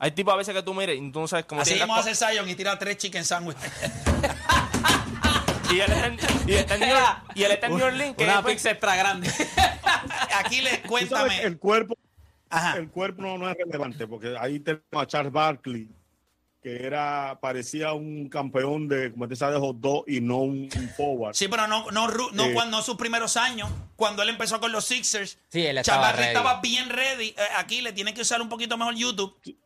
Hay tipos a veces que tú mires y tú no sabes cómo Así mismo hace Zion y tira tres chicken sandwich. <laughs> Y él está en, y él está en New York- y él está en New Orleans. que una pues, pizza extra grande. <laughs> Aquí les cuéntame. el cuerpo, Ajá. el cuerpo no, no es relevante, porque ahí tenemos a Charles Barkley, que era, parecía un campeón de, como te sabes, hot dog y no un, un forward. Sí, pero no, no, no Eh. cuando sus primeros años, cuando él empezó con los Sixers. Sí, él estaba ready. estaba bien ready. Eh, aquí le tiene que usar un poquito mejor YouTube. Sí,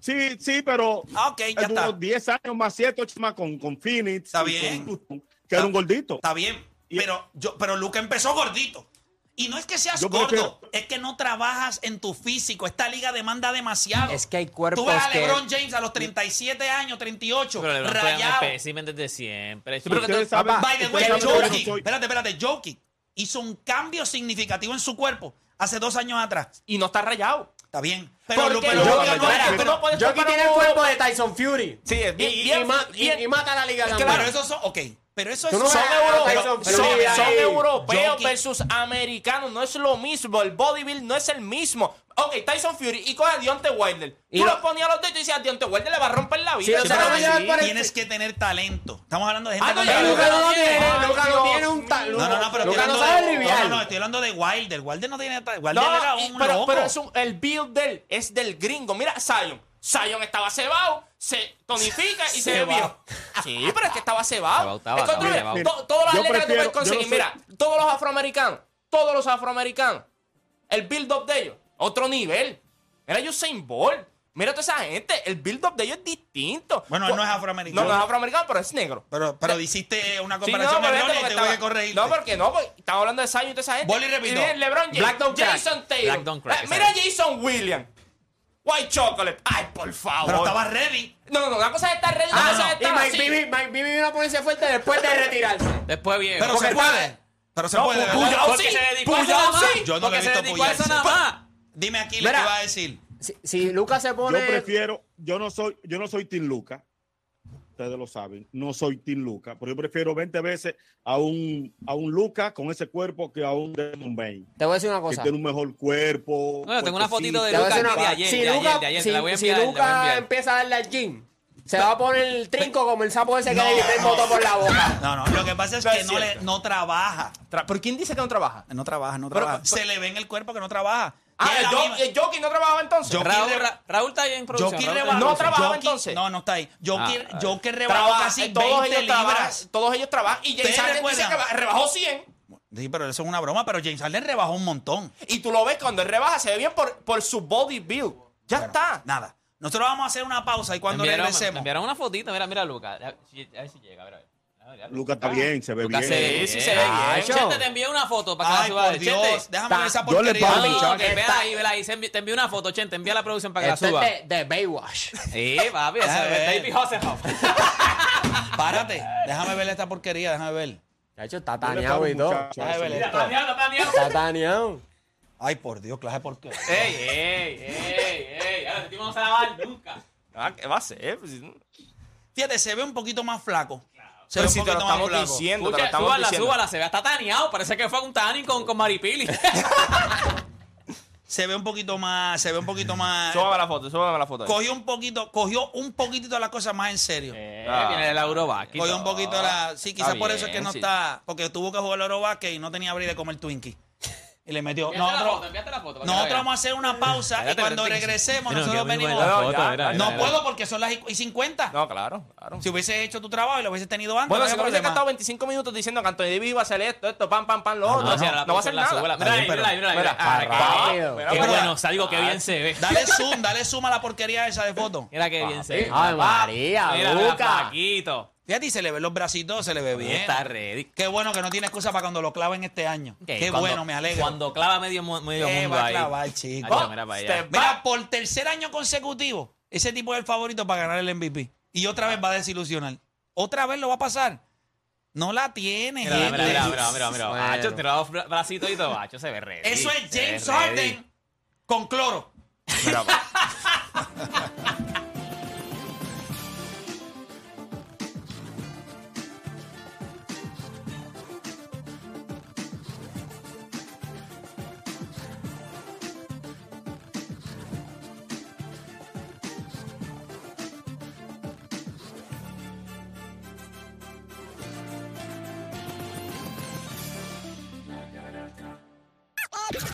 sí, pero Ah, ok, ya está. duró 10 años más, 7, 8 más con, con Phoenix. Está bien. con que era un gordito. Está bien, Y- pero yo, pero Luca empezó gordito. Y no es que seas Yo gordo, es que no trabajas en tu físico. Esta liga demanda demasiado. Es que hay cuerpos Tú ves a que- LeBron James a los 37 años, 38, Pero LeBron fue un rayado. espécimen desde siempre. pero que tú- saben- By the way, Jokic, soy- espérate, espérate, Jokic hizo un cambio significativo en su cuerpo hace dos años atrás. Y no está rayado. Está bien. Pero, ¿Por Lu- qué pero no? Pero- tiene el cuerpo de Tyson Fury. Sí, es bien- y, mata a la liga Es que también. pero esos son, ok, pero eso es no Son, ves- euro- pero- son- pero europeos versus americanos. No es lo mismo. El bodybuild no es el mismo. Ok, Tyson Fury y coge a Deontay Wilder. Y Tú lo- los ponías a los dos y tú decías, Deontay Wilder le va a romper la Sí, vida. o Sí, pero no tienes que tener talento. Estamos hablando de gente Ah, no, con talento. No tiene, no tiene un ta- No, no, no, pero estoy no hablando de, no, no, no, estoy hablando de Wilder. Wilder no tiene talento. Wilder No, era un pero, loco. pero es un- el build de él es del gringo. Mira, Zion. Zion estaba cebado, se tonifica y se ve bien. <laughs> Sí, pero es que estaba cebado. Cebao estaba, Es que estaba Yo tú prefiero- puedes yo no conseguir, mira, todos los afroamericanos, todos los afroamericanos, el build-up de ellos, otro nivel. Era Usain Bolt. Mira toda esa gente, el build-up de ellos es distinto. Bueno, él no es afroamericano. No, no es afroamericano, pero es negro. Pero, pero hiciste una Sí, comparación pero errónea y te voy a estaba- corregir. No, porque no, porque estamos hablando de Zion y toda esa gente. Vuelvo y repito. viene LeBron James, Black don't crack. Jason Tatum. Black don't crack, Eh, mira exacto. Jason Williams. White Chocolate. Ay, por favor. Pero estaba ready. No, no, no, una cosa es estar ready, Ah, no, cosa es Y estar Mike así. Bibby, Mike vino a ponerse fuerte después de retirarse. <laughs> Después bien. Pero se puede. Pero se No, puede. Porque sí, más. sí. Yo no Porque le he visto nada más. Dime aquí lo que va a decir. Si, si Lucas se Yo pone. prefiero, yo no soy, yo no soy Team Luca. Ustedes lo saben, no soy Team Luca, pero yo prefiero 20 veces a un, a un Luca con ese cuerpo que a un Demon Bain, Te voy a decir una que cosa. tiene un mejor cuerpo. Bueno, tengo una fotito de Te voy a Lucas decir de ayer, si de ayer, Luca, de ayer, si- te la voy a si enviar, te la voy a Luca empieza a darle al gym, se va a poner el trinco como el sapo ese que No, le el no. por la boca. No, no, lo que pasa es No que es no, le, no trabaja. Tra- ¿Pero quién dice que no trabaja? No trabaja, no trabaja. pero- Se le ve en el cuerpo que no trabaja. Ah, el, Jockey no trabajaba entonces. Raúl, Jockey Ra- Raúl está ahí en producción. Jockey Raúl No trabajaba entonces. No, no está ahí. Jockey, Ah, Jockey rebajó casi todos 20 ellos trabajan, libras. todos ellos trabajan. Y James ¿Ustedes Harden dice que ba- rebajó 100. Sí, pero eso es una broma, pero James Harden rebajó un montón. Y tú lo ves cuando él rebaja, se ve bien por, por su body build. Ya está. Nada. Nosotros vamos a hacer una pausa y cuando me enviaron, me regresemos. enviaron una fotito. Mira, mira, Lucas. A ver si- a ver si llega. A ver, a ver. A ver, a ver. Luca está bien, se ve Lucas bien. se ve Sí, bien. se ve bien. Ah, Chente, te envié una foto para que la Ay, subas. por Dios. Chente. Déjame ver esa Yo le porquería. pago, que vela ahí, vela ahí. Te envío una foto, Chente. Envía a la producción para que Esto la suba. es de, de Baywatch. Sí, papi. ese Déjame es ver. David Hasselhoff. Párate. Déjame ver esta porquería, déjame ver. De hecho, está taneado y todo. Déjame ver esto. Está taneado. Ay, por Dios, clase porquería. Ey, ey, ey, ey. Ahora este tipo no se va a lavar nunca. Ah, ¿Qué va a ser? Fíjate, se ve un poquito más flaco. Se Pero ve si un te lo poquito más estamos flaco. diciendo, te lo Escucha, estamos súbala, diciendo. súbala. Se ve hasta taneado. Parece que fue un tanning con, con Maripili. <laughs> Se ve un poquito más, se ve un poquito más. Súbame la foto, súbame la foto. ahí. Cogió un poquito, cogió un poquito las cosas más en serio. Eh, Ah. Viene el Eurobasket. y Cogió un todo. poquito la. Sí, quizás Está por eso es que bien, no sí. está. Porque tuvo que jugar el Eurobasket y no tenía abrir de comer Twinkie. Y le metió. Envíate la foto, Nosotros, la foto que la nosotros vamos a hacer una pausa y cuando regresemos, Mira, nosotros que venimos. No, foto, ya, mira, ya, No mira. puedo porque son las y 50. No, claro, claro. Si hubiese hecho tu trabajo y lo hubiese tenido antes, Bueno, no si no hubiese gastado 25 minutos diciendo que Anthony Davis iba a hacer esto, esto, pam, pam, pam, lo otro, No, no, no va a hacer nada. Mira mira mira qué- bueno, salgo, qué bien se ve. Dale <laughs> zoom, dale zoom a la porquería esa de foto. Mira qué bien se ve. Ay. María, Luca. Paquito. Fíjate, y se le ven los bracitos, se le ve bien. Está ready. Qué bueno que no tiene excusa para cuando lo claven este año. Qué cuando- bueno, me alegro. Cuando clava medio, medio ¿Qué mundo va a ahí. clavar, chico? Mira para allá. Mira, por tercer año consecutivo, ese tipo es el favorito para ganar el MVP. Y otra vez va a desilusionar. Otra vez lo va a pasar. No la tiene, Mira, mira, gente. mira, mira, mira, mira. Bueno. Hacho, tiró los bra- bracitos y todo. Hacho, se ve ready. Eso es James. Harden con cloro. Mira. <laughs>